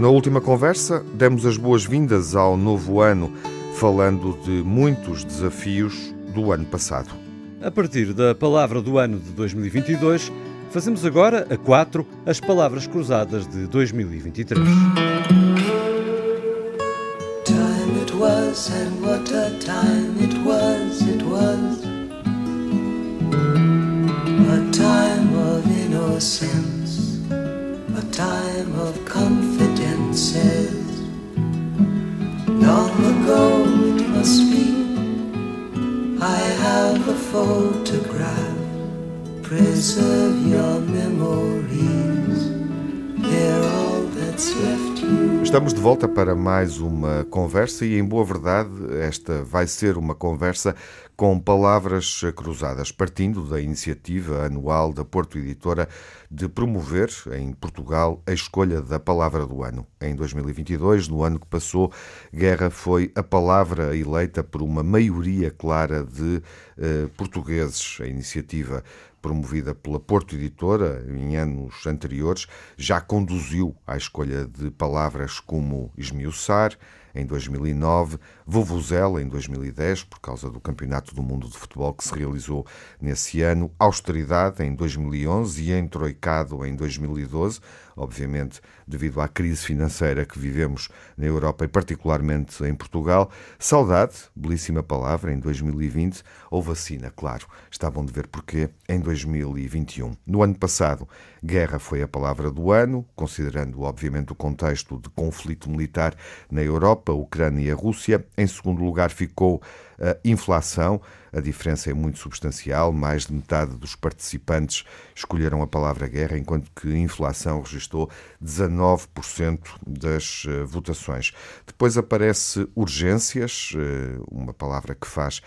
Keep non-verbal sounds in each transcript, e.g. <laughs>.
Na última conversa, demos as boas-vindas ao novo ano, falando de muitos desafios do ano passado. A partir da palavra do ano de 2022, fazemos agora, a quatro, as palavras cruzadas de 2023. Time it was, and what a time it was, it was. A time of innocence, a time of Long ago must be, I have a photograph. Preserve your memories, all that's left you. Estamos de volta para mais uma conversa e, em boa verdade, esta vai ser uma conversa com palavras cruzadas, partindo da iniciativa anual da Porto Editora de promover em Portugal a escolha da palavra do ano. Em 2022, no ano que passou, guerra foi a palavra eleita por uma maioria clara de eh, portugueses. A iniciativa promovida pela Porto Editora em anos anteriores, já conduziu à escolha de palavras como esmiuçar, em 2009, Vuvuzela em 2010, por causa do Campeonato do Mundo de Futebol que se realizou nesse ano, Austeridade em 2011 e Entroicado em 2012, obviamente devido à crise financeira que vivemos na Europa e particularmente em Portugal. Saudade, belíssima palavra, em 2020, ou vacina, claro, está bom de ver porquê, em 2021. No ano passado, guerra foi a palavra do ano, considerando obviamente o contexto de conflito militar na Europa, Ucrânia e a Rússia. Em segundo lugar ficou a inflação. A diferença é muito substancial, mais de metade dos participantes escolheram a palavra guerra, enquanto que a inflação registrou 19% das eh, votações. Depois aparece urgências, eh, uma palavra que faz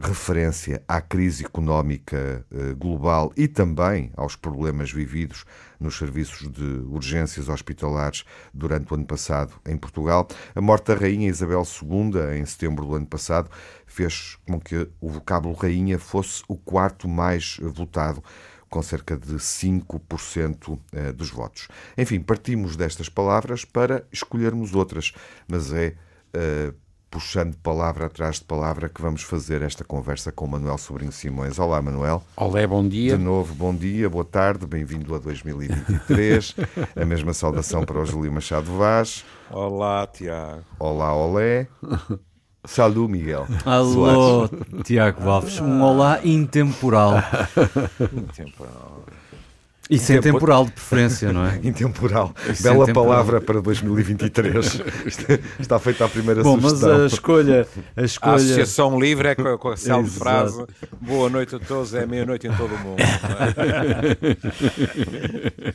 referência à crise económica eh, global e também aos problemas vividos nos serviços de urgências hospitalares durante o ano passado em Portugal. A morte da Rainha Isabel II, em setembro do ano passado, fez com que o vocábulo Rainha fosse o quarto mais votado com cerca de 5% eh, dos votos. Enfim, partimos destas palavras para escolhermos outras, mas é uh, puxando palavra atrás de palavra que vamos fazer esta conversa com Manuel Sobrinho Simões. Olá, Manuel. Olá, bom dia. De novo, bom dia, boa tarde, bem-vindo a 2023. a mesma saudação para o Júlio Machado Vaz. Olá, Tiago. Olá, olé. Salut, Miguel. Alô, Tiago Alves. Um olá intemporal. intemporal. E sem temporal de preferência, não é? <laughs> Intemporal. Bela palavra para 2023. <laughs> Está feita a primeira Bom, sugestão. mas a escolha, a escolha... A associação livre é com a, célebre frase Boa noite a todos, é meia-noite em todo o mundo. É?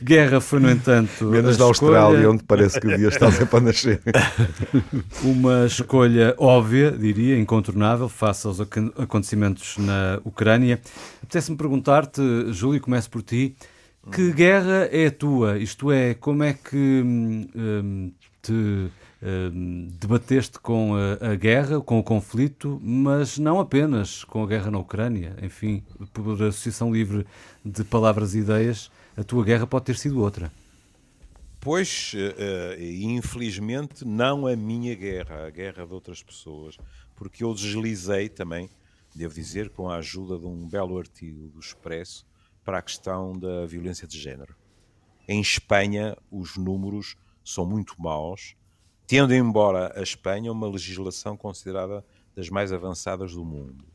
<laughs> Guerra foi, no entanto... Menos da Austrália, onde parece que o dia está sempre a nascer. Uma escolha óbvia, diria, incontornável, face aos acontecimentos na Ucrânia. Apetece-me perguntar-te, Júlio, começo por ti, que guerra é a tua? Isto é, como é que hum, te hum, debateste com a, a, guerra, com o conflito, mas não apenas com a guerra na Ucrânia? Enfim, por Associação Livre de Palavras e Ideias, a tua guerra pode ter sido outra. Pois, uh, infelizmente, não a minha guerra, a guerra de outras pessoas, porque eu deslizei também, devo dizer, com a ajuda de um belo artigo do Expresso, para a questão da violência de género. Em Espanha, os números são muito maus, tendo embora a Espanha uma legislação considerada das mais avançadas do mundo.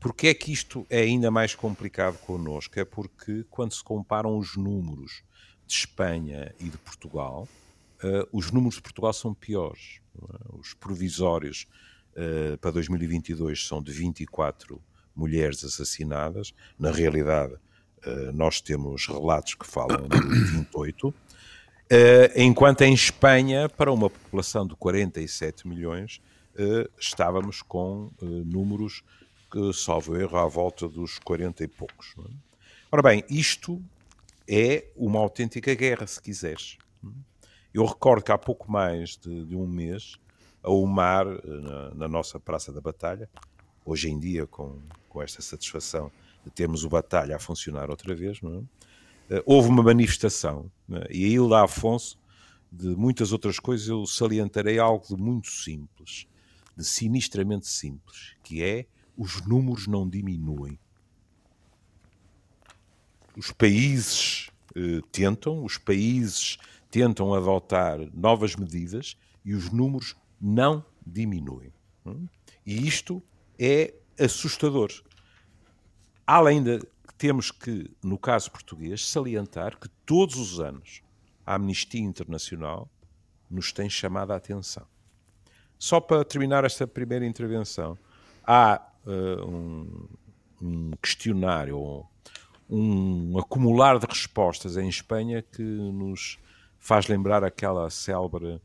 Porquê é que isto é ainda mais complicado connosco? É porque, quando se comparam os números de Espanha e de Portugal, uh, os números de Portugal são piores. É? Os provisórios uh, para 2022 são de 24 mulheres assassinadas. Na realidade, nós temos relatos que falam de 28, eh, enquanto em Espanha, para uma população de 47 milhões, eh, estávamos com números que, salvo erro, à volta dos 40 e poucos. É? Ora bem, isto é uma autêntica guerra, se quiseres. Eu recordo que há pouco mais de, de um mês, a UMAR, na, na, nossa Praça da Batalha, hoje em dia com, com esta satisfação de termos o Batalha a funcionar outra vez, é? Eh, houve uma manifestação é? e a Hilda Afonso de muitas outras coisas, eu salientarei algo de muito simples, de sinistramente simples, que é os números não diminuem. Os países eh, tentam, os países tentam adotar novas medidas e os números não diminuem. Hum? E isto é assustador. Além de temos que, no caso português, salientar que todos os anos a Amnistia Internacional nos tem chamado a atenção. Só para terminar esta primeira intervenção, há uh, um, um, questionário, um acumular de respostas em Espanha que nos faz lembrar aquela célebre,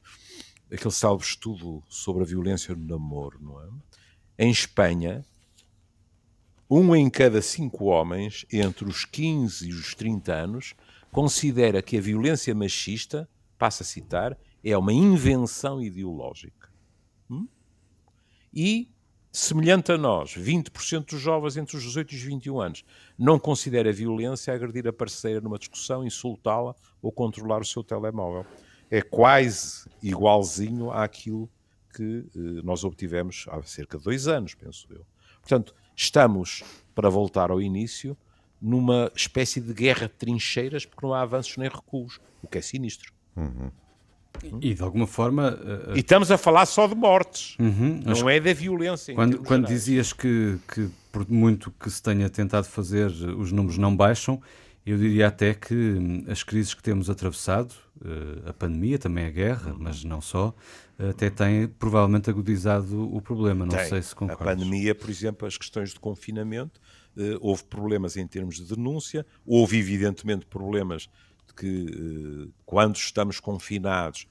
aquele célebre estudo sobre a violência no namoro, não é? Em Espanha, um em cada cinco homens entre os 15 e os 30 anos considera que a violência machista, passa a citar, é uma invenção ideológica. Hum? E, semelhante a nós, 20% dos jovens entre os 18 e os 21 anos não considera violência agredir a parceira numa discussão, insultá-la ou controlar o seu telemóvel. É quase igualzinho àquilo que eh, nós obtivemos há cerca de dois anos, penso eu. Portanto, estamos, para voltar ao início, numa espécie de guerra de trincheiras porque não há avanços nem recuos, o que é sinistro. Uhum. E de alguma forma. Uh, e estamos a falar só de mortes, uhum, não é da violência. Quando, quando dizias que, que, por muito que se tenha tentado fazer, os números não baixam, eu diria até que hum, as crises que temos atravessado, uh, a pandemia, também a guerra, mas não só, até têm provavelmente agudizado o problema. Não tem. sei se concordas. A pandemia, por exemplo, as questões de confinamento eh, houve problemas em termos de denúncia, houve evidentemente problemas de que eh, quando estamos confinados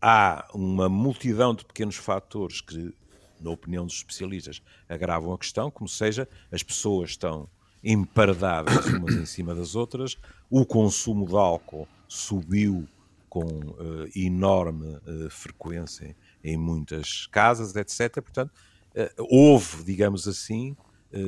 há uma multidão de pequenos fatores que, na opinião dos especialistas, agravam a questão, como seja, as pessoas estão emparedadas umas em cima das outras, o consumo de álcool subiu com uh, enorme uh, frequência em muitas casas, etc. Portanto, uh, houve, digamos assim,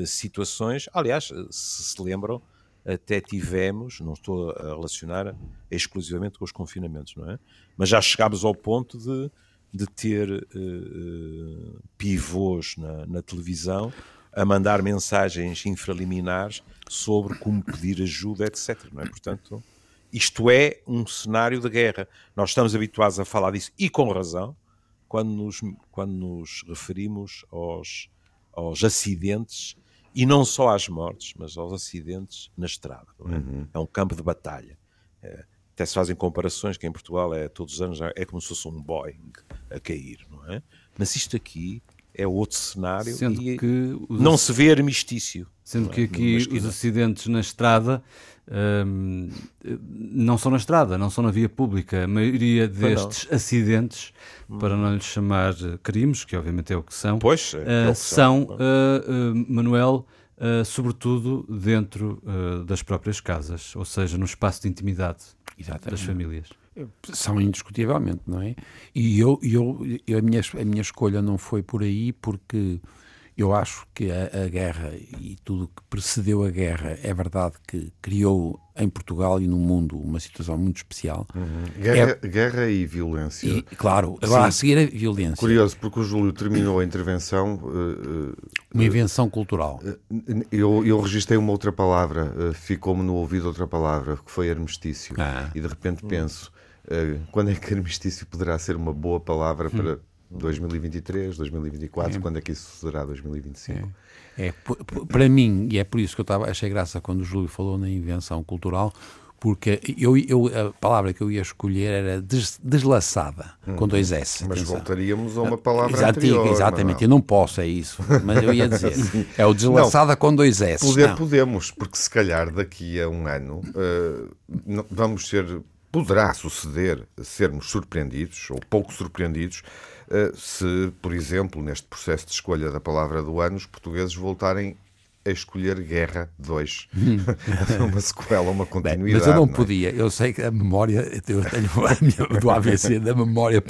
situações. Aliás, se se lembram, até tivemos, não estou a relacionar exclusivamente com os confinamentos, não é? Mas já chegámos ao ponto de, de ter uh, pivôs na, na, televisão a mandar mensagens infraliminares sobre como pedir ajuda, etc. Não é? Portanto, isto é um cenário de guerra. Nós estamos habituados a falar disso, e com razão, quando nos, quando nos referimos aos aos acidentes e não só às mortes, mas aos acidentes na estrada. É? Uhum. é? um campo de batalha. É, até se fazem comparações que em Portugal é todos os anos é como se fosse um Boeing a cair, não é? Mas isto aqui é outro cenário Sendo e que não se vê armistício. Sendo que aqui os acidentes na estrada hum, não são na estrada, não são na via pública. A maioria destes acidentes, hum. para não lhes chamar crimes, que obviamente é o que são, pois, é, é uh, são, uh, uh, Manuel, sobretudo dentro das próprias casas, ou seja, no espaço de intimidade Exatamente. das famílias. São indiscutivelmente, não é? E eu, eu, eu, a, minha, a minha escolha não foi por aí porque eu acho que a, a, guerra e tudo que precedeu a guerra é verdade que criou em Portugal e no mundo uma situação muito especial. Uhum. Guerra, é... guerra, e violência. E, claro, agora Sim. a seguir a violência. Curioso, porque o Júlio terminou a intervenção. Uh, uma invenção cultural. Uh, eu, eu registrei uma outra palavra, uh, ficou-me no ouvido outra palavra, que foi armistício. Ah. E de repente penso. Quando é que <laughs> armistício poderá ser uma boa palavra hum. para 2023, 2024, é. quando é que isso será 2025? É, é para mim, e é por isso que eu estava, achei graça quando o Júlio falou na invenção cultural, porque eu, eu, a palavra que eu ia escolher era des, deslaçada, hum, com dois S. Mas atenção. voltaríamos a uma palavra Exato, anterior. Exatamente, não. eu não posso, é isso, mas eu ia dizer. <laughs> é o deslaçada não, com dois S. Poder não. podemos, porque se calhar daqui a um ano uh, vamos ser, poderá suceder sermos surpreendidos, ou pouco surpreendidos, eh, se, por exemplo, neste processo de escolha da palavra do ano, os portugueses voltarem a escolher Guerra 2. <laughs> uma sequela, uma continuidade. Bem, mas eu não, não é? podia. Eu sei que a memória, eu tenho a minha, do AVC da memória,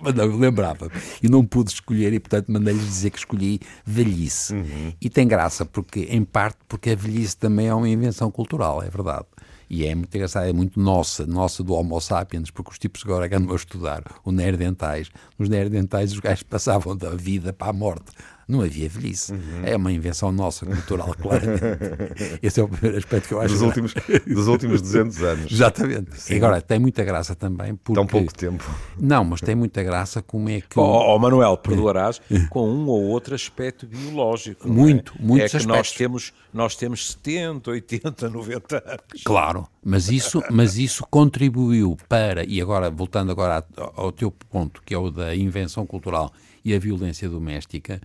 mas não lembrava. E não pude escolher e, portanto, mandei-lhes dizer que escolhi velhice. Uhum. E tem graça, porque, em parte, porque a velhice também é uma invenção cultural, é verdade. E é muito engraçado, é muito nossa, nossa do Homo sapiens, porque os tipos agora andam a estudar o neandertais, nos neandertais os gajos passavam da vida para a morte não havia velhice. Uhum. É uma invenção nossa, cultural, claramente. <laughs> Esse é o primeiro aspecto que eu acho. Dos últimos, <laughs> dos últimos 200 anos. Exatamente. Sim. E agora, tem muita graça também. Porque... Tão pouco tempo. Não, mas tem muita graça como é que. Oh, oh Manuel, perdoarás, <laughs> com um ou outro aspecto biológico. Muito, é? muitos é que aspectos. nós temos, nós temos 70, 80, 90 anos. Claro, mas isso, mas isso contribuiu para, e agora, voltando agora ao teu ponto, que é o da invenção cultural e a violência doméstica,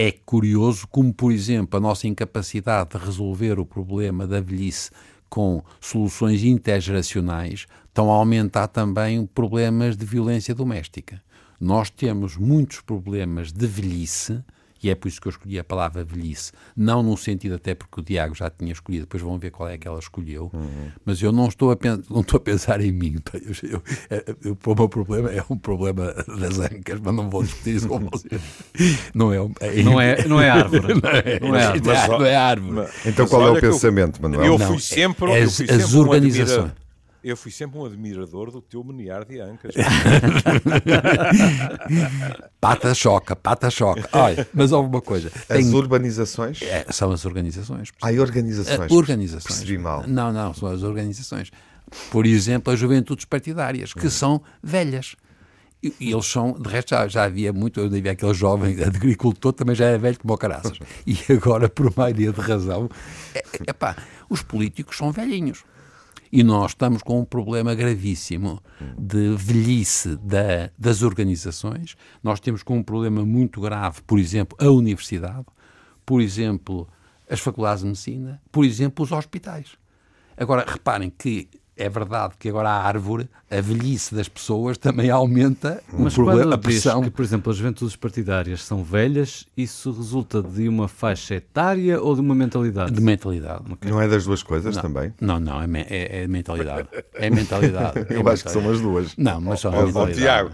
é curioso como, por exemplo, a nossa incapacidade de resolver o problema da velhice com soluções intergeracionais estão a aumentar também problemas de violência doméstica. Nós temos muitos problemas de velhice e é por isso que eu escolhi a palavra velhice, não no sentido até porque o Diago já tinha escolhido, depois vão ver qual é que ela escolheu, uhum. mas eu não estou, a não estou a pensar em mim. Eu, eu, eu, o meu problema é um problema das ancas, mas não vou discutir isso com vocês. Não é, é, <laughs> não é, não é árvore. Não é, não é árvore. Mas, não é árvore. Mas, então qual é o pensamento, Manuel? Eu fui sempre, é, eu fui as, sempre organizações. Eu fui sempre um admirador do teu menear de ancas. <laughs> pata choca, pata choca. Olha, mas houve uma coisa. As Tem... urbanizações? É, são as organizaçeis. Ah, organizações. Uh, organizações. Percebi mal. Não, não, são as organizações. Por exemplo, as juventudes partidárias, que hum. são velhas. E, e eles são, de resto, já, já havia muito, eu havia aquele jovem <laughs> agricultor, também já era velho como o caraças. <laughs> E agora, por maioria de razão, é, epá, os políticos são velhinhos. E nós estamos com um problema gravíssimo de velhice da, das organizações. Nós temos com um problema muito grave, por exemplo, a universidade, por exemplo, as faculdades de medicina, por exemplo, os hospitais. Agora, reparem que é verdade que agora a árvore, a velhice das pessoas também aumenta Mas o problema, a pressão. que, por exemplo, as juventudes partidárias são velhas, isso resulta de uma faixa etária ou de uma mentalidade? De mentalidade. Okay. Não é das duas coisas não. também? Não, não, é, é, é mentalidade. É mentalidade. É <laughs> Eu acho que são as duas. Não, mas são oh, mentalidade. Tiago,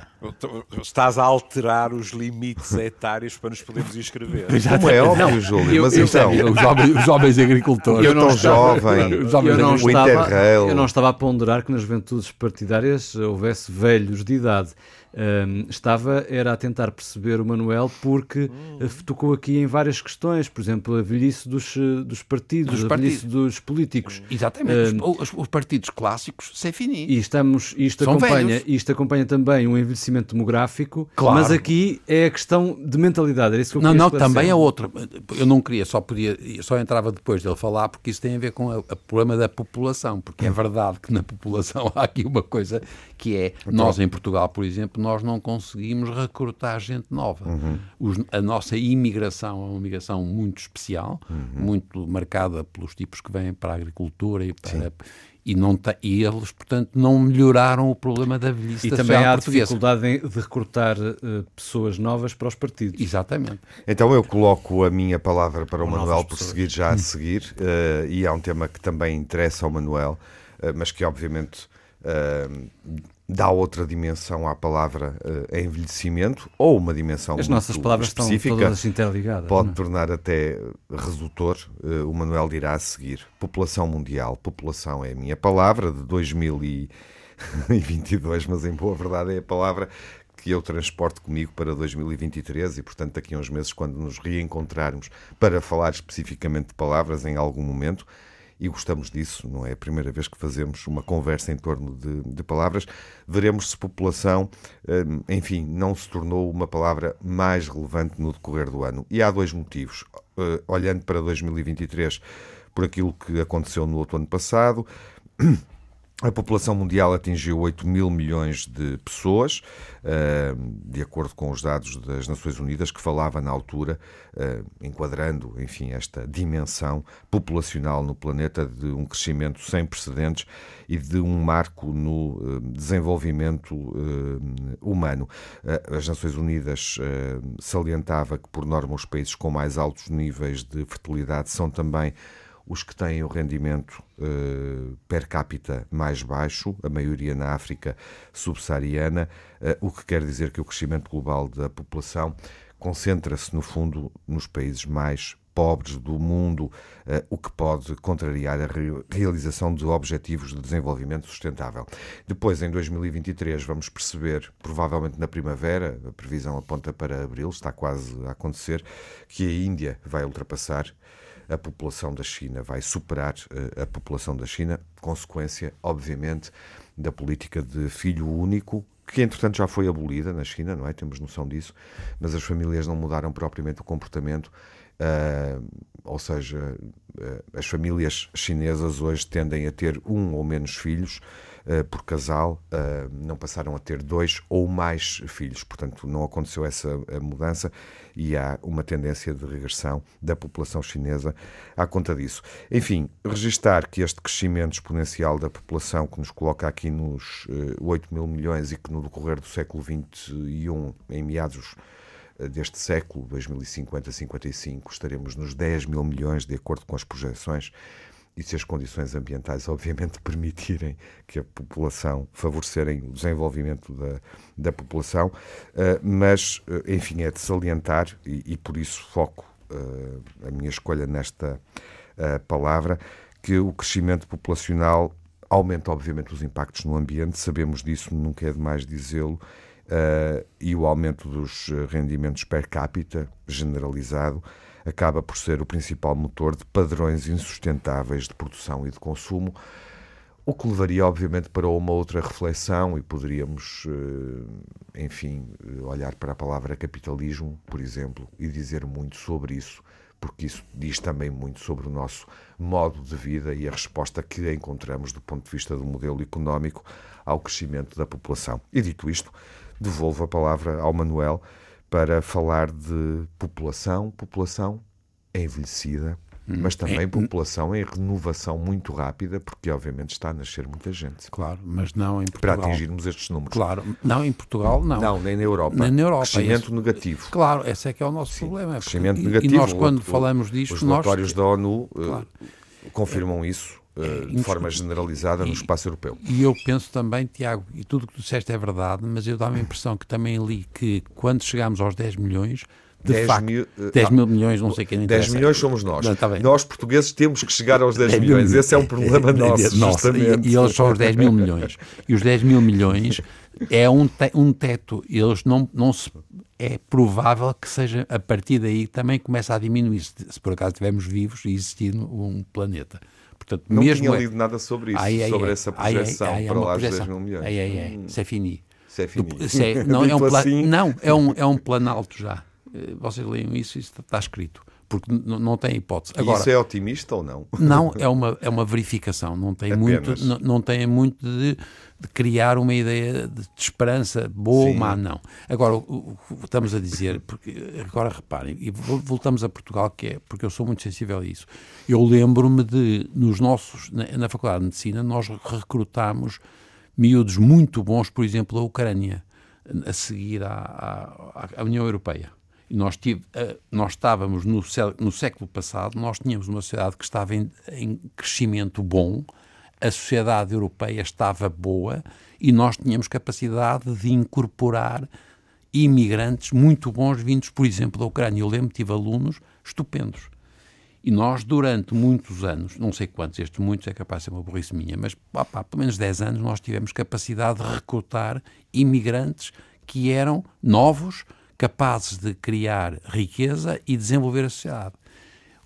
estás a alterar os limites etários para nos podermos inscrever. Como é óbvio, Júlio, mas eu, então... Os jovens, os jovens agricultores. Eu não tão jovem, os jovens eu não, estava, eu não estava a ponderar que nas juventudes partidárias houvesse velhos de idade um, estava era a tentar perceber o Manuel porque uh, tocou aqui em várias questões, por exemplo, a velhice dos, eh, dos partidos, dos a partidos. velhice dos políticos. Exatamente, um, os, os, partidos clássicos, sem fini. E estamos, isto, acompanha, isto acompanha também um envelhecimento demográfico, claro. mas aqui é a questão de mentalidade. Era isso que eu não, não, também é outra. Eu não queria, só podia, só entrava depois dele falar, porque isso tem a ver com o problema da população, porque é <laughs> verdade que na população há aqui uma coisa que é, nós em Portugal, por exemplo, nós não conseguimos recrutar gente nova. Uhum. Os, a nossa imigração é uma imigração muito especial, uhum. muito marcada pelos tipos que vêm para a agricultura e para, e, não e eles, portanto, não melhoraram o problema da velhice e da também há portuguesa. dificuldade de recrutar uh, pessoas novas para os partidos. Exatamente. Então eu coloco a minha palavra para o Manuel por seguir já a seguir, uh, e é um tema que também interessa ao Manuel, uh, mas que obviamente dá outra dimensão à palavra uh, envelhecimento ou uma dimensão As nossas palavras específica, estão todas interligadas. Pode não? É? tornar até redutor. Uh, o Manuel dirá a seguir. População mundial. População é a minha palavra de 2022, <laughs> mas em boa verdade é a palavra que eu transporto comigo para 2023 e, portanto, daqui a uns meses, quando nos reencontrarmos para falar especificamente de palavras em algum momento, e gostamos disso, não é a primeira vez que fazemos uma conversa em torno de, de palavras. Veremos se população, hum, enfim, não se tornou uma palavra mais relevante no decorrer do ano. E há dois motivos. Uh, olhando para 2023, por aquilo que aconteceu no outro ano passado. <clears throat> A população mundial atingiu 8 mil milhões de pessoas, eh, de acordo com os dados das Nações Unidas, que falava na altura, eh, enquadrando, enfim, esta dimensão populacional no planeta de um crescimento sem precedentes e de um marco no eh, desenvolvimento humano. As Nações Unidas salientava que, por norma, os países com mais altos níveis de fertilidade são também os que têm o rendimento uh, per capita mais baixo, a maioria na África subsaariana, uh, o que quer dizer que o crescimento global da população concentra-se, no fundo, nos países mais pobres do mundo, uh, o que pode contrariar a re realização de objetivos de desenvolvimento sustentável. Depois, em 2023, vamos perceber, provavelmente na primavera, a previsão aponta para abril, está quase a acontecer, que a Índia vai ultrapassar a população da China, vai superar uh, a população da China, consequência, obviamente, da política de filho único, que entretanto já foi abolida na China, não é? Temos noção disso, mas as famílias não mudaram propriamente o comportamento, ou seja, uh, as famílias chinesas hoje tendem a ter um ou menos filhos, uh, por casal, não passaram a ter dois ou mais filhos. Portanto, não aconteceu essa mudança e há uma tendência de regressão da população chinesa à conta disso. Enfim, registar que este crescimento exponencial da população, que nos coloca aqui nos uh, eh, 8 mil milhões e que no decorrer do século XXI, em meados deste século, 2050-55, estaremos nos 10 mil milhões, de acordo com as projeções e se as condições ambientais, <laughs> obviamente, permitirem que a população, favorecerem o desenvolvimento da, da população, uh, mas, uh, enfim, é de salientar, e, e por isso foco uh, a minha escolha nesta palavra, que o crescimento populacional aumenta, obviamente, os impactos no ambiente, sabemos disso, nunca é demais dizê-lo, e o aumento dos rendimentos per capita, generalizado, acaba por ser o principal motor de padrões insustentáveis de produção e de consumo, o que levaria, obviamente, para uma outra reflexão e poderíamos, eh, enfim, olhar para a palavra capitalismo, por exemplo, e dizer muito sobre isso, porque isso diz também muito sobre o nosso modo de vida e a resposta que encontramos do ponto de vista do modelo económico ao crescimento da população. E dito isto, devolvo a palavra ao Manuel para falar de população. População é envelhecida, hum, mas também é, população em renovação muito rápida, porque obviamente está a nascer muita gente. Claro, mas não em Portugal. Para atingirmos estes números. Claro, não em Portugal, não. Não, nem na Europa. Nem na Europa. Crescimento esse, negativo. Claro, esse é que é o nosso Sim, problema. Crescimento negativo. E nós, quando o, falamos disto, os relatórios nós... da ONU eh, claro. confirmam isso. Uh, de forma generalizada no espaço europeu. E eu penso também, Tiago, e tudo o que tu disseste é verdade, mas eu dá-me a impressão que também li que quando chegamos aos 10 milhões, de 10 facto, mil, 10 mil milhões, não sei quem 10 milhões somos nós. Não, tá nós, portugueses, temos que chegar aos 10, 10 milhões. Mil, Esse é um problema <laughs> é, nosso, nossa, justamente. E, e, eles são os 10 mil milhões. E os 10 mil milhões é um, te, um teto. Eles não, não se... É provável que seja, a partir daí, também começa a diminuir, se, se por acaso estivermos vivos e existindo um planeta. Portanto, não mesmo tinha lido nada sobre isso, ai, ai, sobre ai, essa projeção para lá dos 10 mil milhões. Ai, ai, ai. Hum. É fini. Isso é fini. É, <laughs> não, é um assim... não é, um, é um planalto já. Eh, vocês leiam isso, isso está escrito. Porque não tem hipótese. Agora, isso é otimista ou não? <laughs> Não, é uma, é uma verificação. Não tem muito, não, não tem muito de, de, criar uma ideia de, de esperança boa ou má, não. Agora, o, o, estamos a dizer, porque agora reparem, e voltamos a Portugal, que é, porque eu sou muito sensível a isso. Eu lembro-me de, nos nossos, na, na Faculdade de Medicina, nós recrutámos miúdos muito bons, por exemplo, da Ucrânia, a seguir à, à, à União Europeia. Nós, tive, uh, nós estávamos no, no, século passado, nós tínhamos uma sociedade que estava em, em, crescimento bom, a sociedade europeia estava boa e nós tínhamos capacidade de incorporar imigrantes muito bons vindos, por exemplo, da Ucrânia. Eu lembro que tive alunos estupendos. E nós, durante muitos anos, não sei quantos, estes muitos é capaz de ser uma burrice minha, mas opa, pelo menos 10 anos, nós tivemos capacidade de recrutar imigrantes que eram novos, capazes de criar riqueza e desenvolver a sociedade.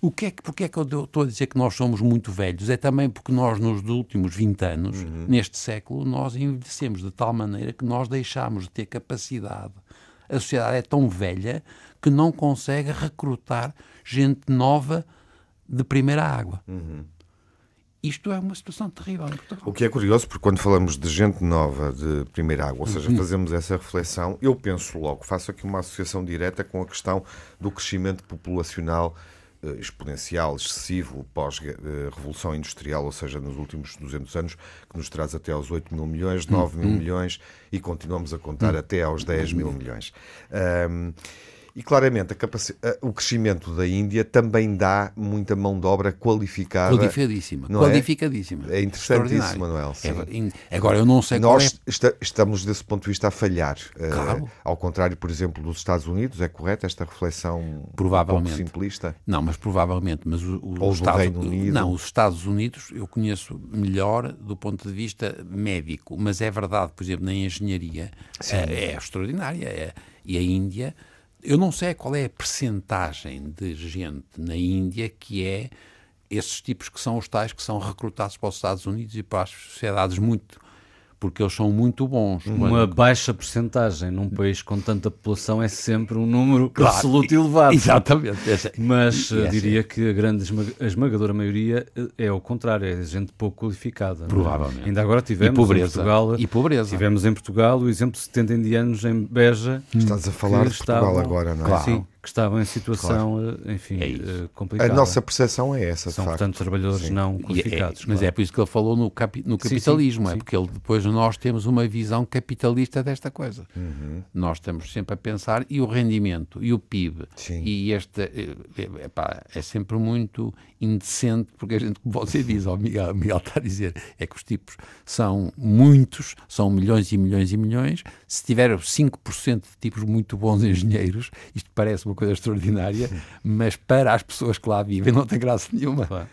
O que é que, porque é que eu estou a dizer que nós somos muito velhos? É também porque nós, nos últimos 20 anos, uhum. neste século, nós envelhecemos de tal maneira que nós deixamos de ter capacidade. A sociedade é tão velha que não consegue recrutar gente nova de primeira água. Uhum. Isto é uma situação terrível em Portugal. O que é curioso, porque quando falamos de gente nova de primeira água, ou seja, uhum. fazemos essa reflexão, eu penso logo, faço aqui uma associação direta com a questão do crescimento populacional eh, exponencial, excessivo, pós-revolução industrial, ou seja, nos últimos 200 anos, que nos traz até aos 8 mil milhões, 9 mil uhum. milhões e continuamos a contar uhum. até aos 10 mil milhões. Um, E claramente o crescimento da Índia também dá muita mão de obra qualificada. Qualificadíssima. Qualificadíssima. É, é interessantíssimo, Manuel. É, agora, eu não sei Nós é... estamos, desse ponto de vista, a falhar. Claro. Uh, ao contrário, por exemplo, dos Estados Unidos, é correto esta reflexão provavelmente. um simplista? Não, mas provavelmente. Mas o, o, Ou os Estados, Reino Unido. Não, os Estados Unidos eu conheço melhor do ponto de vista médico, mas é verdade, por exemplo, na engenharia é, é, extraordinária. É, e a Índia, eu não sei qual é a percentagem de gente na Índia que é esses tipos que são os tais que são recrutados para os Estados Unidos e para as sociedades muito porque eles são muito bons. Uma baixa porcentagem num país com tanta população é sempre um número claro, absoluto elevado. Exatamente. Mas eh, diria que a grande esmagadora maioria eh, é o contrário, é gente pouco qualificada. É? Provavelmente. Ainda agora tivemos e pobreza. em Portugal. E pobreza. Tivemos em Portugal o exemplo de 70 indianos em Beja. Estás a falar de Portugal estavam, agora, não é? Claro. Sim, que estavam em situação, claro. Eh, enfim, é complicada. A nossa percepção é essa, São, portanto, trabalhadores sim. não qualificados. É, mas é por isso que ele falou no, capi no capitalismo, sim, sim, é porque ele, depois nós temos uma visão capitalista desta coisa. Uhum. Nós estamos sempre a pensar, e o rendimento, e o PIB, e este, eh, eh, epá, é sempre muito indecente, porque a gente, como você diz, o Miguel, Miguel está a dizer, é que os tipos são muitos, são milhões e milhões e milhões, se tiver 5% de tipos muito bons engenheiros, isto parece uma coisa extraordinária, mas para as pessoas que lá vivem não tem graça nenhuma. Claro.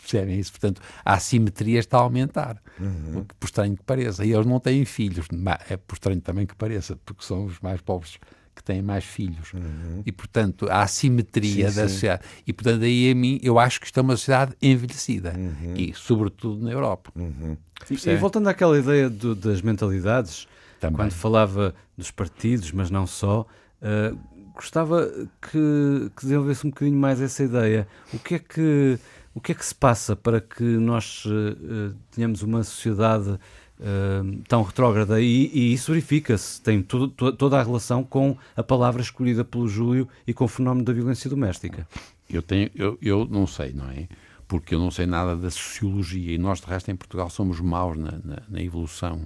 Percebem isso? Portanto, a assimetria está a aumentar, uhum. por estranho que pareça. E eles não têm filhos, é por estranho também que pareça, porque são os mais pobres que têm mais filhos. Uhum. E, portanto, a assimetria sim, da sim. sociedade. E, portanto, aí a mim, eu acho que isto é uma sociedade envelhecida. Uhum. E, sobretudo, na Europa. Uhum. E voltando àquela ideia do, das mentalidades, Também. quando falava dos partidos, mas não só, uh, gostava que, que desenvolvesse um bocadinho mais essa ideia. O que é que, o que, é que se passa para que nós uh, tenhamos uma sociedade uh, tão retrógrada? E, e isso verifica-se, tem to, toda a relação com a palavra escolhida pelo Júlio e com o fenómeno da violência doméstica. Eu, tenho, eu, eu não sei, não é? Porque eu não sei nada da sociologia e nós, de resto, em Portugal somos maus na, na, na evolução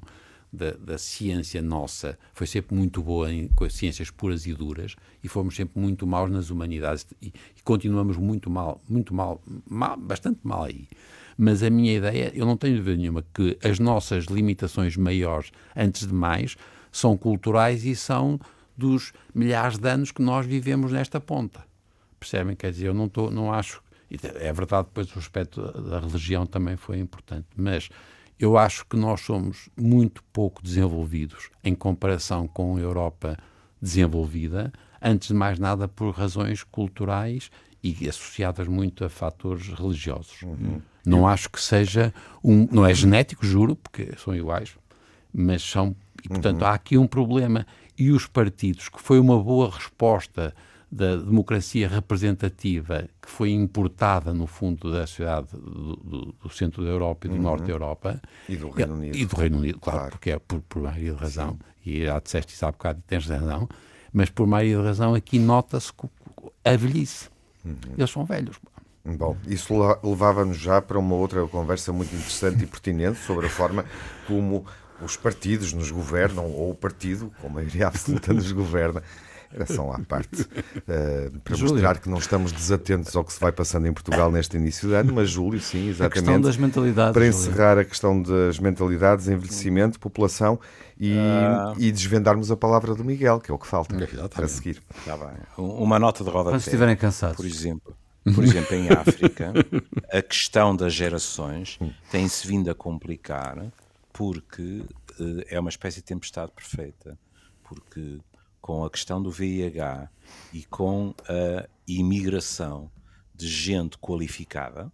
da, da, ciência nossa foi sempre muito boa em, com as ciências puras e duras e fomos sempre muito maus nas humanidades e, e continuamos muito mal, muito mal, mal, bastante mal aí. Mas a minha ideia, eu não tenho dúvida nenhuma que as nossas limitações maiores, antes de mais, são culturais e são dos milhares de anos que nós vivemos nesta ponta. Percebem? Quer dizer, eu não, tô, não acho. É verdade, depois o aspecto da religião também foi importante, mas eu acho que nós somos muito pouco desenvolvidos em comparação com a Europa desenvolvida, antes de mais nada por razões culturais e associadas muito a fatores religiosos. Uhum. Não acho que seja um, não é genético, juro, porque são iguais, mas são e portanto uhum. há aqui um problema e os partidos que foi uma boa resposta da democracia representativa que foi importada, no fundo, da sociedade do, do, do centro da Europa e do Uhum. norte da Europa. E do Reino Unido. E do Reino Unido, claro, Claro. porque é por, por maioria de razão. E já disseste isso há bocado e tens razão. Mas por maioria de razão aqui nota-se a velhice. Uhum. Eles são velhos. Bom, isso levava-nos já para uma outra conversa muito interessante e pertinente sobre a forma como os partidos nos governam, ou o partido, com maioria absoluta, nos governa. Era só à parte. eh, para Júlio. mostrar que não estamos desatentos ao que se vai passando em Portugal neste início de ano, mas Júlio, sim, A questão exatamente. das mentalidades. Para Júlio. encerrar a questão das mentalidades, envelhecimento, população e, Ah. e desvendarmos a palavra do Miguel, que é o que falta Exatamente. para seguir. Tá bem. Um- Uma nota de rodapé. Quando estiverem cansados. Por exemplo, por exemplo, em África, a questão das gerações tem-se vindo a complicar porque eh, é uma espécie de tempestade perfeita. Porque com a questão do VIH e com a imigração de gente qualificada,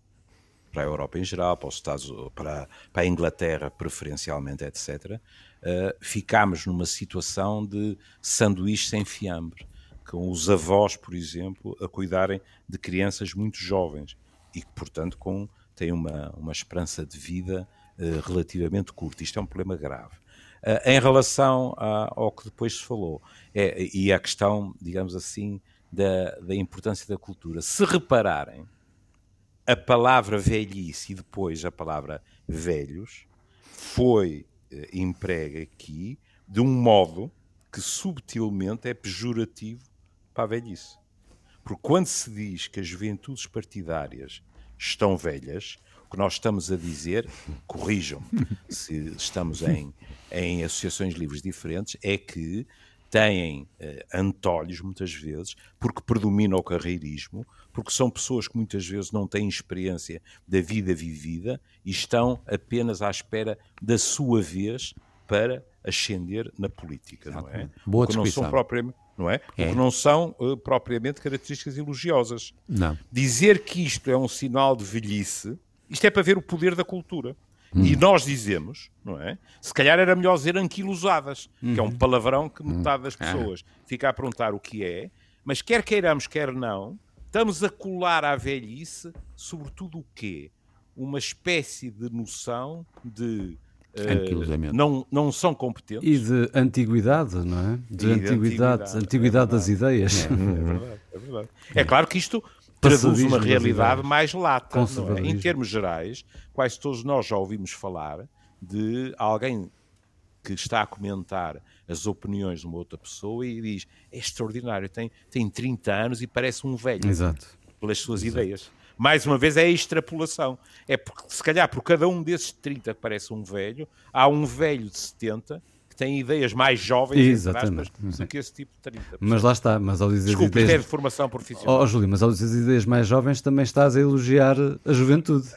para a Europa em geral, para os Estados, para, para a Inglaterra preferencialmente, etc., eh, ficámos numa situação de sanduíche sem fiambre, com os avós, por exemplo, a cuidarem de crianças muito jovens e que, portanto, com, têm uma, uma esperança de vida eh, relativamente curta. Isto é um problema grave. Eh, em relação a- ao que depois se falou, é, e à questão, digamos assim, da, da importância da cultura, se repararem, a palavra velhice e depois a palavra velhos foi eh, emprega aqui de um modo que subtilmente é pejorativo para a velhice. Porque quando se diz que as juventudes partidárias estão velhas, que nós estamos a dizer, corrijam se estamos em, em associações livres diferentes, é que têm eh, antolhos, muitas vezes, porque predomina o carreirismo, porque são pessoas que muitas vezes não têm experiência da vida vivida e estão apenas à espera da sua vez para ascender na política, não é? Boa Porque não descrição. são propriamente, não é? Porque É. não são eh, propriamente características elogiosas. Não. Dizer que isto é um sinal de velhice, isto é para ver o poder da cultura. Hum. E nós dizemos, não é? Se calhar era melhor dizer anquilosadas, que Uhum. é um palavrão que metade Ah. das pessoas fica a perguntar o que é, mas quer queiramos, quer não, estamos a colar à velhice, sobretudo o quê? Uma espécie de noção de Anquilosamento. não, não são competentes. E de antiguidade, não é? De, E de antiguidade, antiguidade, antiguidade é das ideias. É verdade, é verdade. É claro que isto traduz uma realidade mais lata. é? Em termos gerais, quase todos nós já ouvimos falar de alguém que está a comentar as opiniões de uma outra pessoa e diz é extraordinário, tem, tem 30 anos e parece um velho Exato. pelas suas ideias. Mais uma vez é a extrapolação. É porque, se calhar, por cada um desses 30 que parece um velho, há um velho de 70 que tem ideias mais jovens entre Exatamente. aspas, do que esse tipo de 30. Mas lá está, mas ao dizer Desculpe, isto é ideias... de formação profissional. Oh, Júlio, mas ao dizer ideias mais jovens também estás a elogiar a juventude.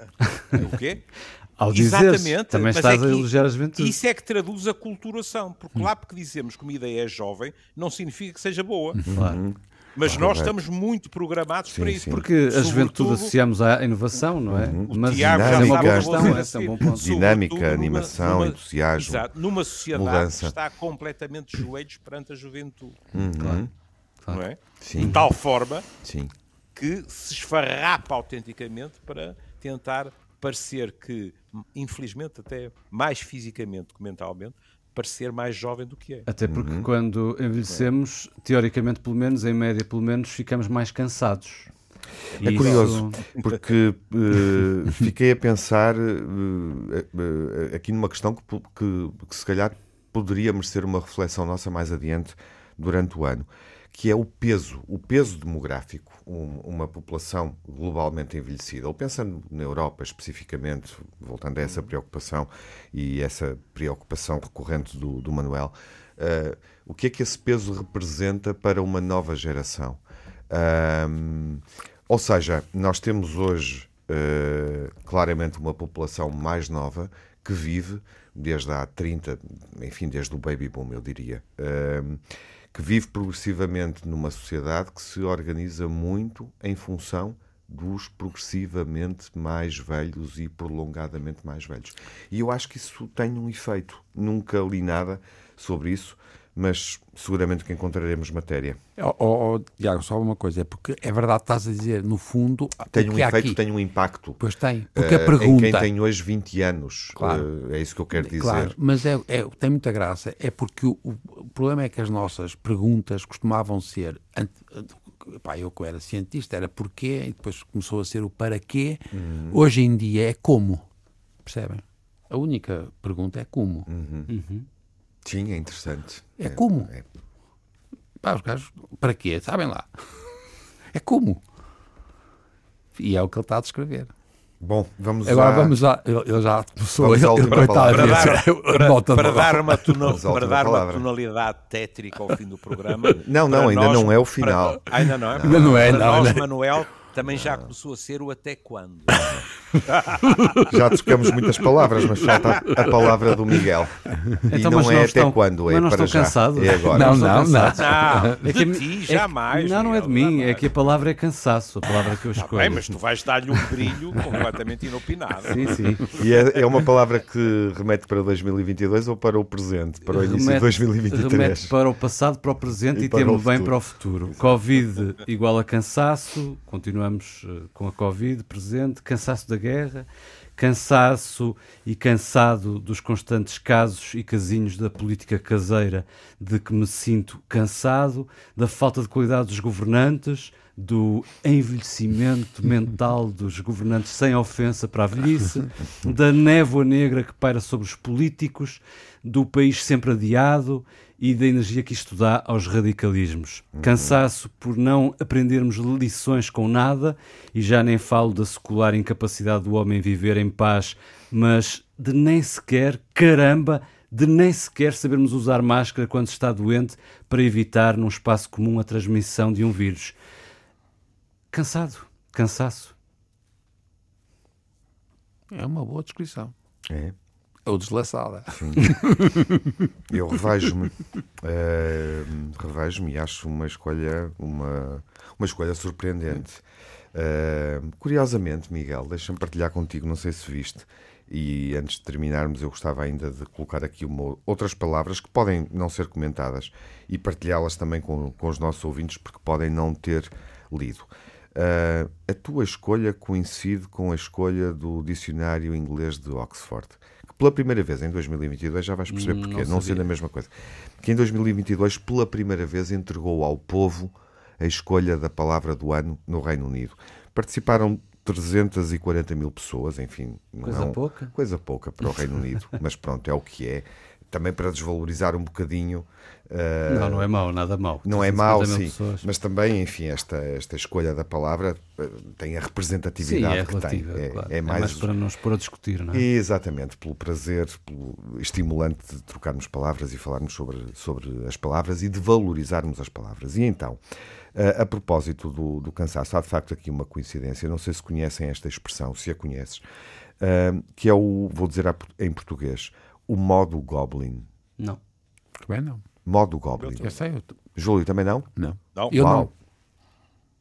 O quê? <laughs> Ao dizer Exatamente. também estás é a elogiar a juventude. Isso é que traduz a culturação. Porque lá porque dizemos que uma ideia é jovem, não significa que seja boa. Claro. Mas nós estamos muito programados para isso. Porque a juventude associamos à inovação, não é? Mas Tiago já é uma boa questão, é um bom ponto. Dinâmica, numa- animação, numa- entusiasmo, Exato. Numa sociedade mudança. que está completamente de joelhos perante a juventude. Uhum. Não é? Sim. De tal forma Sim. que se esfarrapa autenticamente para tentar parecer que, infelizmente, até mais fisicamente que mentalmente, parecer mais jovem do que é. Até porque Uhum. quando envelhecemos, teoricamente, pelo menos, em média, pelo menos, ficamos mais cansados. É E curioso, isso- <laughs> porque eh, fiquei a pensar eh, eh, aqui numa questão que, que- que se calhar poderia merecer uma reflexão nossa mais adiante durante o ano, que é o peso, o peso demográfico, um- uma população globalmente envelhecida, ou pensando na Europa especificamente, voltando a essa preocupação e essa preocupação recorrente do, do Manuel, eh, o que é que esse peso representa para uma nova geração? Ahm, ou seja, nós temos hoje eh, claramente uma população mais nova que vive desde há 30, enfim, desde o baby boom, eu diria, que vive progressivamente numa sociedade que se organiza muito em função dos progressivamente mais velhos e prolongadamente mais velhos. E eu acho que isso tem um efeito. Nunca li nada sobre isso, mas seguramente que encontraremos matéria. Oh, oh, oh, Tiago, só uma coisa, é porque é verdade, estás a dizer, no fundo, Tem um há efeito, aqui. tem um impacto. Pois tem, porque Eh, a pergunta... Em quem tem hoje 20 anos. Claro. Eh, é isso que eu quero dizer. Claro, mas é, é- tem muita graça. É porque o, o problema é que as nossas perguntas costumavam ser. ant- Pá, eu que era cientista, era porquê, e depois começou a ser o para quê. Uhum. Hoje em dia é como. Percebem? A única pergunta é como. Sim, é interessante. É como. é. Pá, os gajos, para quê? Sabem lá. É como. E é o que ele está a descrever. Bom, vamos Agora à- vamos lá. Ele, já começou. Vamos à ele, ele, a Para ver dar, a para- para dar uma, para dar uma tonalidade tétrica ao fim do programa. Não, não, para ainda não é o final. para- ainda não é? Ainda não é, Para não, nós, não. Manuel, também já começou a ser o até quando. <laughs> Já trocamos muitas palavras, mas falta a palavra do Miguel. E Então, não é não até estão- quando, é mas não para estão já. cansados? É agora. Não, estão não, cansados. Não, É que- de ti, é que- jamais. não, não é de mim, é que a palavra é cansaço, a palavra que eu escolho. Bem, mas tu vais dar-lhe um brilho completamente inopinado. Sim, sim. E é, é uma palavra que remete para 2022 ou para o presente? Para o início de Remete- 2023? Remete para o passado, para o presente E e, bem para o futuro. Covid igual a cansaço, continuamos eh, com a Covid presente, cansaço da guerra, cansaço e cansado dos constantes casos e casinhos da política caseira de que me sinto cansado, da falta de qualidade dos governantes, do envelhecimento mental dos governantes sem ofensa para a velhice, <laughs> da névoa negra que paira sobre os políticos, do país sempre adiado e da energia que isto dá aos radicalismos. Cansaço por não aprendermos lições com nada, e já nem falo da secular incapacidade do homem viver em paz, mas de nem sequer, caramba, de nem sequer sabermos usar máscara quando está doente para evitar num espaço comum a transmissão de um vírus. Cansado, cansaço. É uma boa descrição. É. Ou deslaçada. <laughs> Eu revejo-me, eh, revejo-me e acho uma escolha, uma, uma escolha surpreendente. Eh, curiosamente, Miguel, deixa-me partilhar contigo, não sei se viste, e antes de terminarmos, eu gostava ainda de colocar aqui uma, outras palavras que podem não ser comentadas e partilhá-las também com, com os nossos ouvintes, porque podem não ter lido. Uh, a tua escolha coincide com a escolha do Dicionário Inglês de Oxford, que pela primeira vez em 2022, já vais perceber Hum, porquê, não não, sendo a mesma coisa, que em 2022, pela primeira vez, entregou ao povo a escolha da palavra do ano no Reino Unido. Participaram 340 mil pessoas, enfim, Coisa não, pouca. coisa pouca para o Reino Unido, <laughs> mas pronto, é o que é. Também para desvalorizar um bocadinho. uh, Não, não é mau, nada mau. não é 350 mau, sim, pessoas. mas também, enfim, esta, esta escolha da palavra eh, tem a Sim, representatividade é que tem. relativa, É, claro. é mais, para não nos pôr a discutir, não é? Exatamente, pelo prazer, pelo estimulante de trocarmos palavras e falarmos sobre, sobre as palavras e de valorizarmos as palavras. E então, eh, a propósito do, do cansaço, há de facto aqui uma coincidência, não sei se conhecem esta expressão, se a conheces, eh, que é o, vou dizer em português, o modo Goblin. Não. Também não. Modo Goblin. Eu sei, eu... Júlio, também não? não. Não. Eu Uau. não.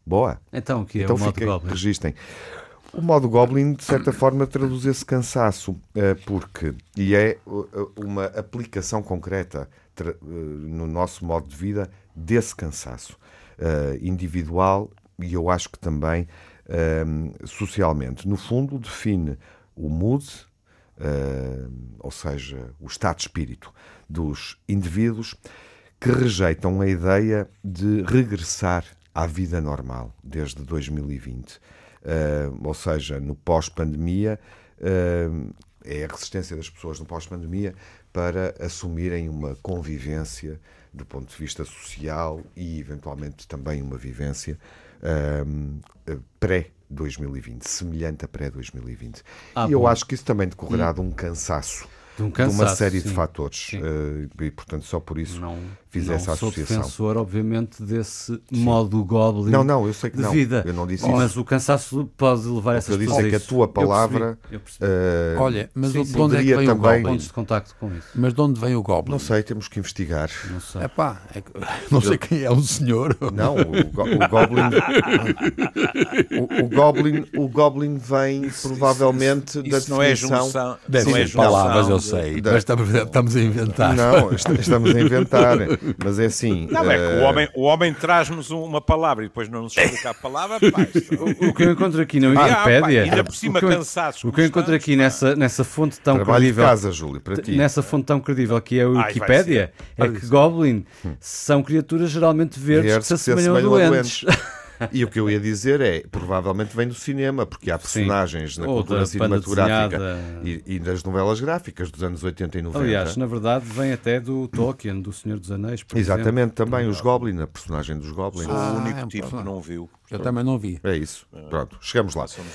Boa. Então, o que é então o modo fiquem, Goblin? registem. O modo Goblin, de certa forma, traduz esse cansaço, eh, porque, e é uh, uma aplicação concreta uh, no nosso modo de vida desse cansaço eh, individual e eu acho que também eh, socialmente. No fundo, define o mood, eh, ou seja, o estado de espírito dos indivíduos que rejeitam a ideia de regressar à vida normal desde 2020. Eh, ou seja, no pós-pandemia, eh, é a resistência das pessoas no pós-pandemia para assumirem uma convivência do ponto de vista social e, eventualmente, também uma vivência eh, pré-2020, semelhante a pré-2020. Ah, e eu bom. acho que isso também decorrerá de um cansaço De um de uma cansaço, série de sim. fatores. Sim. eh, e, portanto, só por isso Não, fiz não essa sou associação. defensor, obviamente, desse modo Goblin Não, não, eu sei que de não. vida. Eu não disse Mas isso. o cansaço pode levar O que essas eu disse é que a isso. tua Eu percebi, palavra, eu percebi. eh, Olha, mas Sim, de sim. onde é que vem o também- Goblin? pontos de contacto com isso. Mas de onde vem o Goblin? não sei, temos que investigar. Não sei. É pá, é que- <laughs> não sei quem é o senhor. Não, o, go- o Goblin. <laughs> o, o Goblin. O Goblin vem provavelmente da Isso não é definição. junção. Deve não é ser palavras, eu de- sei. da- Mas estamos, estamos a inventar. Não, est- estamos a inventar. Mas é assim. Não, é que eh, o homem, o homem traz-nos um- uma palavra e depois não nos explica a palavra. Pá, isto- <laughs> O que eu encontro aqui na Ah, pá, Wikipédia. ainda por cima o que eu, cansados o que eu encontro aqui pá. nessa, nessa fonte tão Trabalho credível. casa, Júlio, para ti. Nessa fonte tão credível que é a Wikipédia, é que Goblin são criaturas geralmente verdes, Verdes que se assemelham a doentes. <laughs> E o que eu ia dizer é, provavelmente vem do cinema, porque há personagens na Ou cultura cinematográfica e, e das novelas gráficas dos anos 80 e 90. Aliás, na verdade, vem até do Tolkien, do Senhor dos Anéis. por exemplo. Exatamente, também os Goblin, a personagem dos Goblins. Sou Ah, o único é tipo que não viu. Eu também não vi. É isso. Pronto, chegamos lá. Somos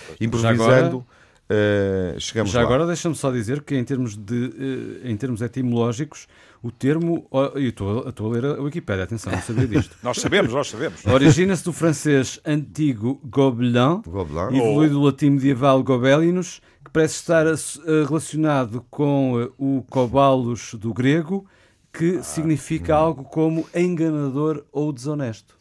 bastante. Eh, chegamos Já lá. agora deixa-me só dizer que em termos, de, eh, em termos etimológicos, o termo. oh, Eu estou a- estou a ler a Wikipédia, atenção, não sabia disto. <laughs> Nós sabemos, nós sabemos. Origina-se do francês antigo gobelin, Goblin. evolui do latim medieval gobelinus, que parece estar eh, relacionado com o cobalos do grego, que significa algo como enganador ou desonesto.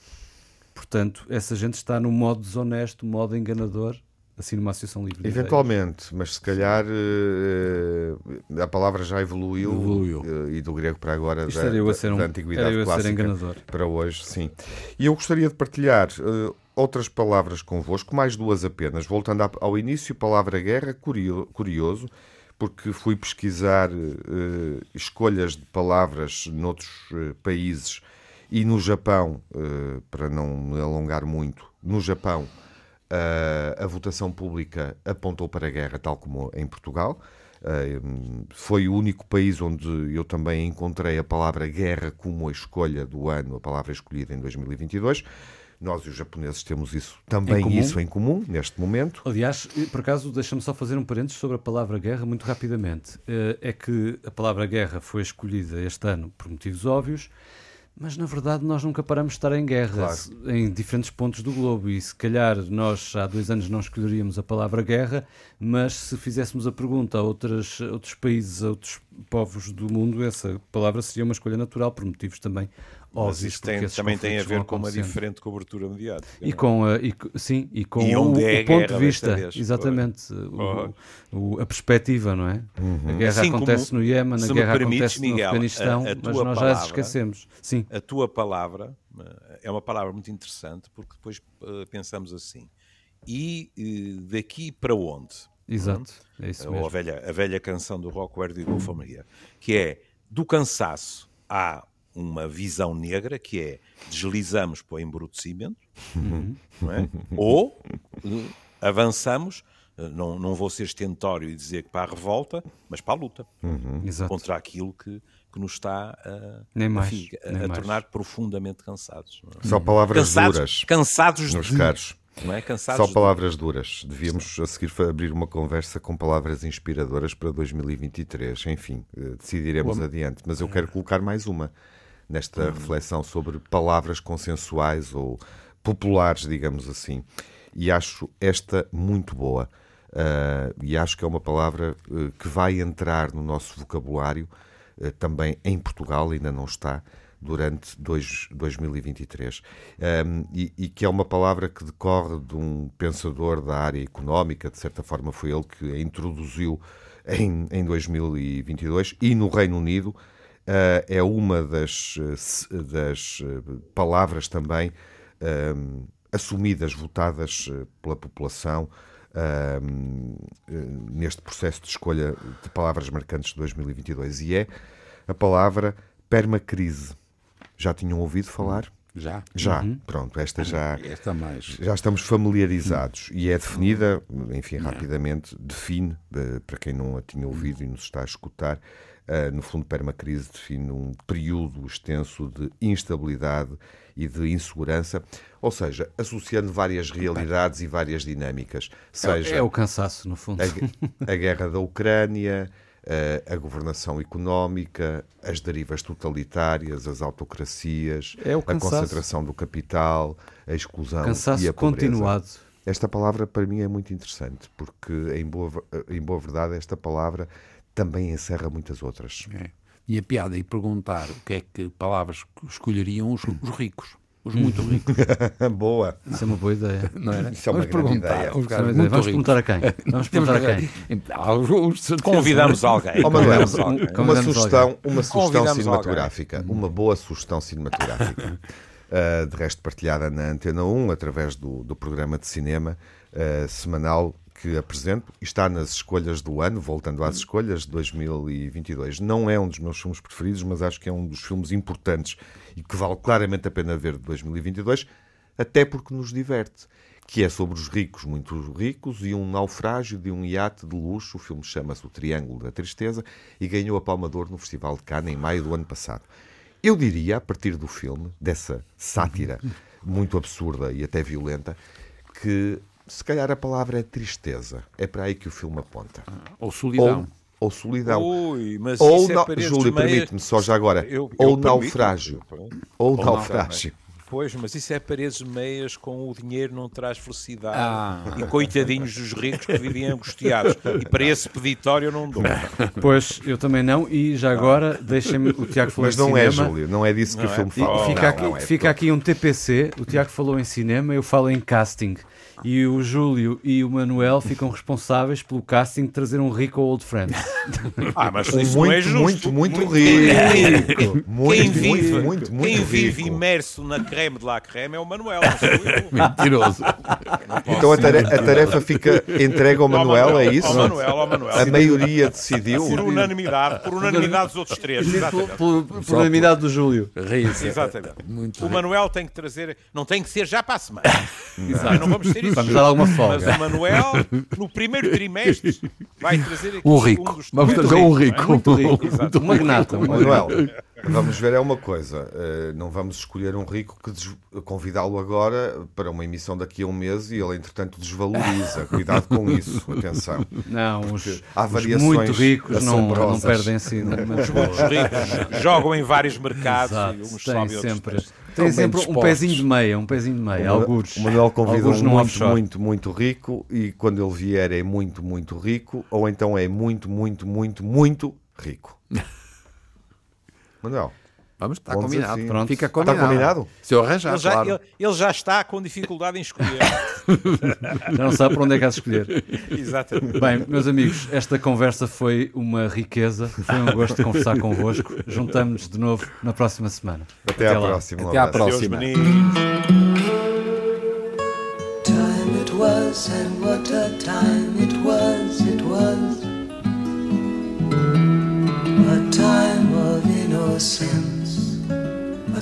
Portanto, essa gente está no modo desonesto, modo enganador, assim numa associação livre. Eventualmente, mas se calhar eh, a palavra já evoluiu, Evoluiu. eh, e do grego para agora, Isto da, a da- ser um- da antiguidade era eu a ser clássica enganador. para hoje, sim. E eu gostaria de partilhar eh, outras palavras convosco, mais duas apenas. Voltando à- ao início, palavra guerra, curio- curioso, porque fui pesquisar escolhas de palavras noutros países E no Japão, para não me alongar muito, no Japão a votação pública apontou para a guerra, tal como em Portugal. Foi o único país onde eu também encontrei a palavra guerra como a escolha do ano, a palavra escolhida em 2022. Nós e os japoneses temos isso também em isso em comum neste momento. Aliás, por acaso, deixa-me só fazer um parênteses sobre a palavra guerra muito rapidamente. Eh, é que a palavra guerra foi escolhida este ano por motivos óbvios mas na verdade nós nunca paramos de estar em guerra claro. em diferentes pontos do globo e se calhar nós há dois anos não escolheríamos a palavra guerra, mas se fizéssemos a pergunta a outras, outros países, a outros povos do mundo, essa palavra seria uma escolha natural por motivos também isso tem, também tem a ver com uma diferente cobertura mediática. E é? com, a, e, sim, e com e o, é o ponto de vista, vez, exatamente, o, o, a perspectiva, não é? Uhum. A guerra assim acontece no Iémen, a guerra permites, acontece no Miguel, Afeganistão, a, a mas nós palavra, já esquecemos. Sim. A tua palavra eh, é uma palavra muito interessante porque depois uh, pensamos assim. E uh, daqui para onde? Exato, uhum. é isso mesmo. A velha, a velha canção do Rock Where Do You Go From Here, que é do cansaço à uma visão negra que é deslizamos para o embrutecimento, uhum. é? ou uh, avançamos, uh, não, não vou ser estentório e dizer que para a revolta, mas para a luta uhum. contra aquilo que, que nos está a, nem mais, a, a, a tornar profundamente cansados. É? Só palavras cansados, duras. Cansados meus de... caros. Não é? Cansados Só palavras de... duras. Devíamos a seguir abrir uma conversa com palavras inspiradoras para 2023. Enfim, eh, decidiremos adiante. Mas eu quero colocar mais uma nesta uhum. reflexão sobre palavras consensuais ou populares, digamos assim. E acho esta muito boa. Uh, e acho que é uma palavra uh, que vai entrar no nosso vocabulário uh, também em Portugal, ainda não está, durante dois, 2023. Um, e, e, que é uma palavra que decorre de um pensador da área económica, de certa forma foi ele que a introduziu em, em 2022, e no Reino Unido é uma das, eh, das eh, palavras também um, assumidas, votadas pela população um, neste processo de escolha de palavras marcantes de 2022 e é a palavra permacrise. Já tinham ouvido falar? Já? Já, uhum. pronto, esta já, <laughs> esta mais. já estamos familiarizados e é definida, enfim, rapidamente, define, para quem não a tinha ouvido e nos está a escutar, no fundo, permacrise define um período extenso de instabilidade e de insegurança, ou seja, associando várias realidades e várias dinâmicas. Seja é, é o cansaço, no fundo. A, a guerra da Ucrânia, a, a governação económica, as derivas totalitárias, as autocracias, é a concentração do capital, a exclusão cansaço e a pobreza. continuado. Esta palavra para mim é muito interessante, porque em boa, em boa verdade esta palavra também encerra muitas outras. É. E a piada e perguntar o que é que palavras escolheriam os, os ricos. Os muito <laughs> ricos. boa. Isso é uma boa ideia. Não era? Isso é uma Vamos perguntar. Ideia. Os Vamos ricos. perguntar a quem? Vamos perguntar a quem? <laughs> Convidamos alguém. Oh, Manuel, uma sugestão, uma sugestão cinematográfica. Alguém. Uma boa sugestão cinematográfica. Uh, <laughs> de resto partilhada na Antena 1, através do, do programa de cinema uh, semanal que apresento está nas escolhas do ano, voltando às escolhas de 2022. Não é um dos meus filmes preferidos, mas acho que é um dos filmes importantes e que vale claramente a pena ver de 2022, até porque nos diverte. Que é sobre os ricos, muito ricos, e um naufrágio de um iate de luxo. O filme chama-se O Triângulo da Tristeza e ganhou a Palma de Ouro no Festival de Cannes em maio do ano passado. Eu diria, a partir do filme, dessa sátira muito absurda e até violenta, que se calhar a palavra é tristeza. É para aí que o filme aponta. Ou solidão. Ou, ou solidão. Ui, mas ou isso é Júlio, permite-me só já agora. Eu, eu ou naufrágio. Ou, ou naufrágio. Pois, mas isso é paredes meias com o dinheiro não traz felicidade. Ah. E coitadinhos dos ricos que vivem angustiados. E para esse peditório eu não dou. <laughs> Pois, eu também não. E já agora, deixem-me. O Tiago falou Mas não é, Júlio, não é disso que não o filme é. fala. Fica, não, aqui, não é fica aqui um TPC. O Tiago falou em cinema, eu falo em casting. E o Júlio e o Manuel ficam responsáveis pelo casting de trazer um rico old friend. <laughs> Ah, mas isso não é muito, justo. muito, muito Quem- rico. Muito, Quem vive, muito, muito, muito quem vive rico. imerso na creme de la creme é o Manuel, não. <laughs> Mentiroso. Então a tare- a tarefa fica entregue ao Manuel, é isso? Ao Manuel, ao Manuel. A maioria decidiu. Por unanimidade, por unanimidade dos outros três. Por, Exatamente. por, por unanimidade do Júlio. Ri-se. Exatamente. Muito O rico. Manuel tem que trazer, não tem que ser já para a semana. <laughs> Mas não vamos ter isso. Vamos dar alguma Mas folga. o Manuel, no primeiro trimestre, vai trazer aqui Um rico. dos Vamos trazer um rico. Muito rico. Exato. Um magnata. um. Manuel, vamos ver é uma coisa. eh, não vamos escolher um rico que des- convidá-lo agora para uma emissão daqui a um mês e ele, entretanto, desvaloriza. <laughs> Cuidado com isso, atenção. Não, os, Há os variações muito ricos não, não assombrosas. perdem assim. Mas, Os ricos jogam em vários mercados Exato, e uns tem sobem outros sempre. Tem sempre um pezinho de meia, um pezinho de meia, algures. O Manuel convida um muito, muito, muito rico e quando ele vier é muito, muito rico ou então é muito, muito, muito, muito rico. <laughs> Manuel, Vamos, está Bom combinado. desafio. Pronto. Fica está combinado. combinado? Se eu arranjar, Ele já, claro. ele, ele já está com dificuldade em escolher. Já <laughs> não sabe para onde é que há de escolher. <laughs> Exatamente. Bem, meus amigos, esta conversa foi uma riqueza. Foi um gosto conversar convosco. Juntamos-nos de novo na próxima semana. Até, à lá. próxima. Até à próxima. Time it was, and what a time it was, it was. A time of innocence,